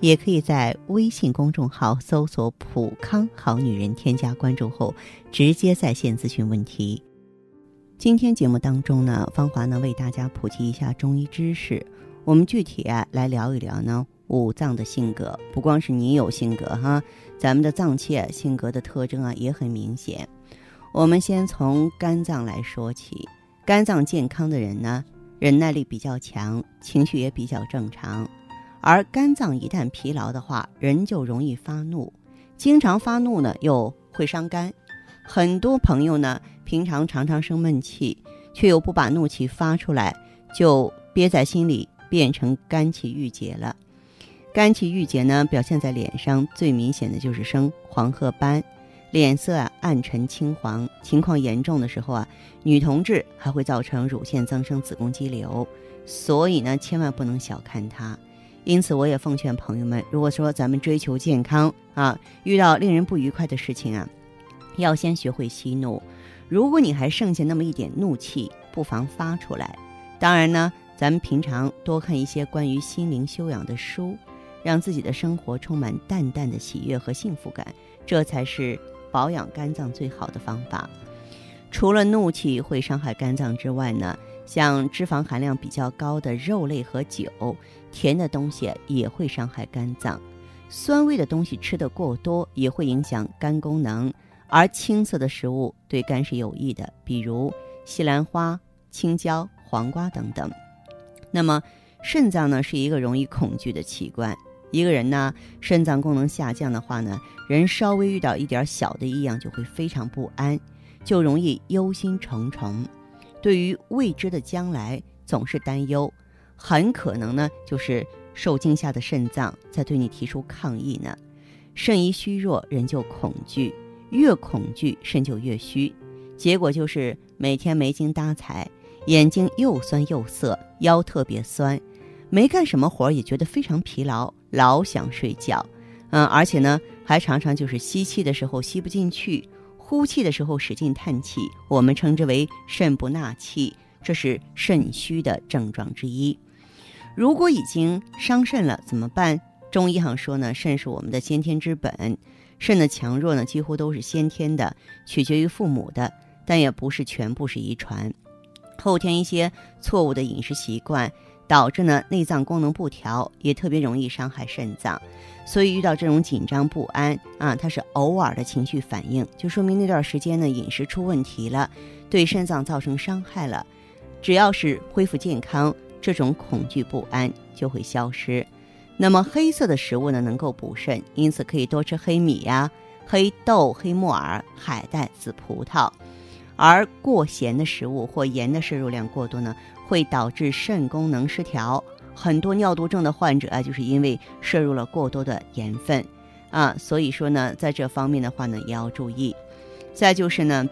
也可以在微信公众号搜索“普康好女人”，添加关注后直接在线咨询问题。今天节目当中呢，芳华呢为大家普及一下中医知识。我们具体啊来聊一聊呢五脏的性格，不光是你有性格哈，咱们的脏器性格的特征啊也很明显。我们先从肝脏来说起，肝脏健康的人呢，忍耐力比较强，情绪也比较正常。而肝脏一旦疲劳的话，人就容易发怒，经常发怒呢又会伤肝。很多朋友呢。平常常常生闷气，却又不把怒气发出来，就憋在心里，变成肝气郁结了。肝气郁结呢，表现在脸上，最明显的就是生黄褐斑，脸色啊暗沉青黄，情况严重的时候啊，女同志还会造成乳腺增生、子宫肌瘤。所以呢，千万不能小看它。因此，我也奉劝朋友们，如果说咱们追求健康啊，遇到令人不愉快的事情啊，要先学会息怒。如果你还剩下那么一点怒气，不妨发出来。当然呢，咱们平常多看一些关于心灵修养的书，让自己的生活充满淡淡的喜悦和幸福感，这才是保养肝脏最好的方法。除了怒气会伤害肝脏之外呢，像脂肪含量比较高的肉类和酒，甜的东西也会伤害肝脏，酸味的东西吃得过多也会影响肝功能。而青色的食物对肝是有益的，比如西兰花、青椒、黄瓜等等。那么，肾脏呢是一个容易恐惧的器官。一个人呢，肾脏功能下降的话呢，人稍微遇到一点小的异样就会非常不安，就容易忧心忡忡，对于未知的将来总是担忧，很可能呢就是受惊吓的肾脏在对你提出抗议呢。肾一虚弱，人就恐惧。越恐惧，肾就越虚，结果就是每天没精打采，眼睛又酸又涩，腰特别酸，没干什么活也觉得非常疲劳，老想睡觉。嗯，而且呢，还常常就是吸气的时候吸不进去，呼气的时候使劲叹气，我们称之为肾不纳气，这是肾虚的症状之一。如果已经伤肾了怎么办？中医上说呢，肾是我们的先天之本。肾的强弱呢，几乎都是先天的，取决于父母的，但也不是全部是遗传。后天一些错误的饮食习惯，导致呢内脏功能不调，也特别容易伤害肾脏。所以遇到这种紧张不安啊，它是偶尔的情绪反应，就说明那段时间呢饮食出问题了，对肾脏造成伤害了。只要是恢复健康，这种恐惧不安就会消失。那么黑色的食物呢，能够补肾，因此可以多吃黑米呀、黑豆、黑木耳、海带、紫葡萄。而过咸的食物或盐的摄入量过多呢，会导致肾功能失调。很多尿毒症的患者啊，就是因为摄入了过多的盐分啊。所以说呢，在这方面的话呢，也要注意。再就是呢，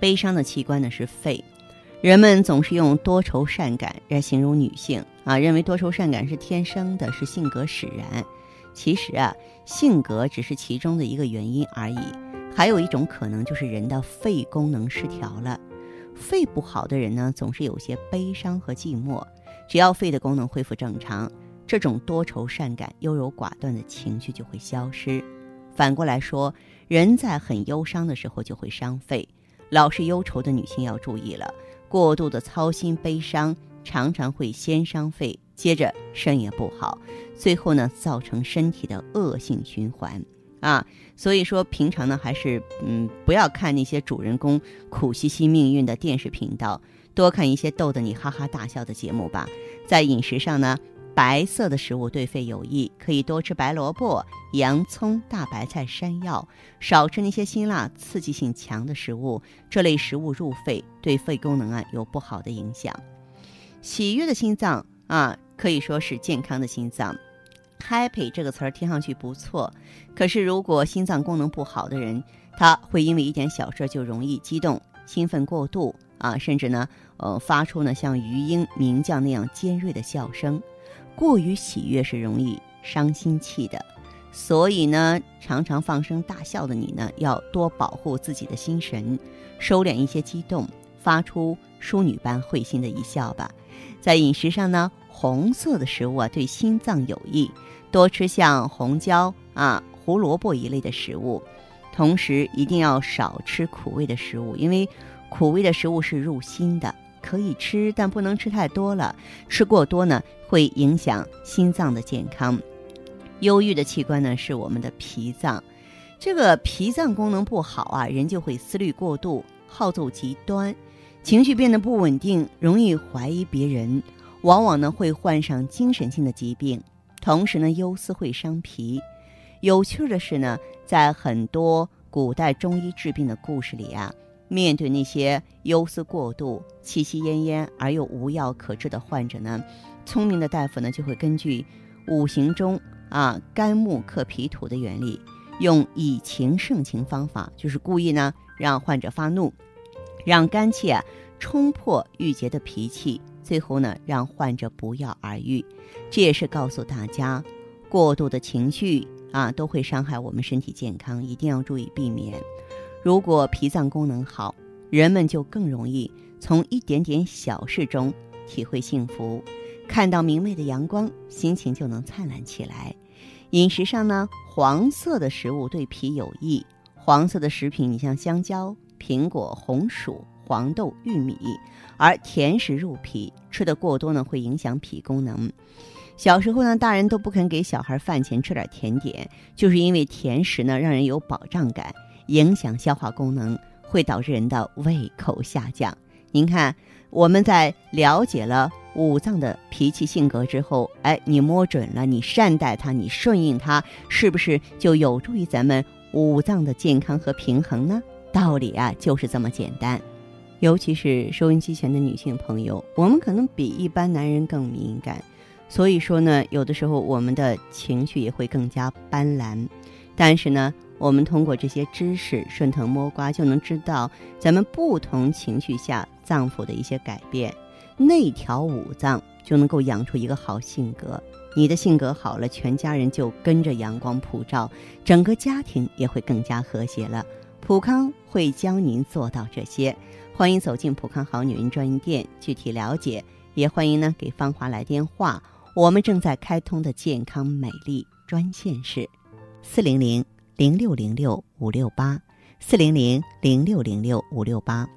悲伤的器官呢是肺。人们总是用多愁善感来形容女性啊，认为多愁善感是天生的，是性格使然。其实啊，性格只是其中的一个原因而已，还有一种可能就是人的肺功能失调了。肺不好的人呢，总是有些悲伤和寂寞。只要肺的功能恢复正常，这种多愁善感、优柔寡断的情绪就会消失。反过来说，人在很忧伤的时候就会伤肺。老是忧愁的女性要注意了。过度的操心、悲伤，常常会先伤肺，接着肾也不好，最后呢，造成身体的恶性循环啊。所以说，平常呢，还是嗯，不要看那些主人公苦兮兮命运的电视频道，多看一些逗得你哈哈大笑的节目吧。在饮食上呢。白色的食物对肺有益，可以多吃白萝卜、洋葱、大白菜、山药，少吃那些辛辣、刺激性强的食物。这类食物入肺，对肺功能啊有不好的影响。喜悦的心脏啊，可以说是健康的心脏。Happy 这个词儿听上去不错，可是如果心脏功能不好的人，他会因为一点小事就容易激动、兴奋过度啊，甚至呢，呃，发出呢像鱼鹰鸣叫那样尖锐的笑声。过于喜悦是容易伤心气的，所以呢，常常放声大笑的你呢，要多保护自己的心神，收敛一些激动，发出淑女般会心的一笑吧。在饮食上呢，红色的食物啊对心脏有益，多吃像红椒啊、胡萝卜一类的食物。同时一定要少吃苦味的食物，因为苦味的食物是入心的，可以吃，但不能吃太多了。吃过多呢，会影响心脏的健康。忧郁的器官呢是我们的脾脏，这个脾脏功能不好啊，人就会思虑过度，好奏极端，情绪变得不稳定，容易怀疑别人，往往呢会患上精神性的疾病。同时呢，忧思会伤脾。有趣的是呢，在很多古代中医治病的故事里啊，面对那些忧思过度、气息奄奄而又无药可治的患者呢，聪明的大夫呢就会根据五行中啊肝木克脾土的原理，用以情胜情方法，就是故意呢让患者发怒，让肝气啊冲破郁结的脾气，最后呢让患者不药而愈。这也是告诉大家，过度的情绪。啊，都会伤害我们身体健康，一定要注意避免。如果脾脏功能好，人们就更容易从一点点小事中体会幸福，看到明媚的阳光，心情就能灿烂起来。饮食上呢，黄色的食物对脾有益。黄色的食品，你像香蕉、苹果、红薯、黄豆、玉米，而甜食入脾，吃的过多呢，会影响脾功能。小时候呢，大人都不肯给小孩饭前吃点甜点，就是因为甜食呢让人有饱胀感，影响消化功能，会导致人的胃口下降。您看，我们在了解了五脏的脾气性格之后，哎，你摸准了，你善待它，你顺应它，是不是就有助于咱们五脏的健康和平衡呢？道理啊，就是这么简单。尤其是收音机前的女性朋友，我们可能比一般男人更敏感。所以说呢，有的时候我们的情绪也会更加斑斓，但是呢，我们通过这些知识顺藤摸瓜，就能知道咱们不同情绪下脏腑的一些改变，内调五脏就能够养出一个好性格。你的性格好了，全家人就跟着阳光普照，整个家庭也会更加和谐了。普康会教您做到这些，欢迎走进普康好女人专营店，具体了解，也欢迎呢给芳华来电话。我们正在开通的健康美丽专线是四零零零六零六五六八四零零零六零六五六八。